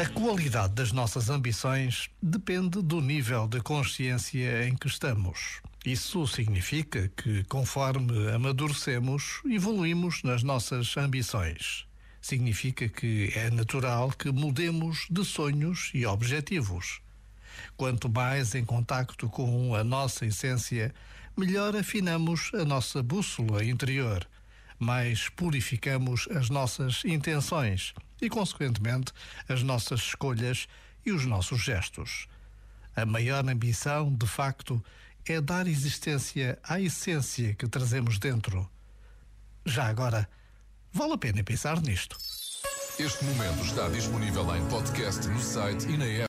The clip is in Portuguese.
A qualidade das nossas ambições depende do nível de consciência em que estamos. Isso significa que, conforme amadurecemos, evoluímos nas nossas ambições. Significa que é natural que mudemos de sonhos e objetivos. Quanto mais em contacto com a nossa essência, melhor afinamos a nossa bússola interior mais purificamos as nossas intenções e, consequentemente, as nossas escolhas e os nossos gestos. A maior ambição, de facto, é dar existência à essência que trazemos dentro. Já agora, vale a pena pensar nisto. Este momento está disponível em podcast no site e na app.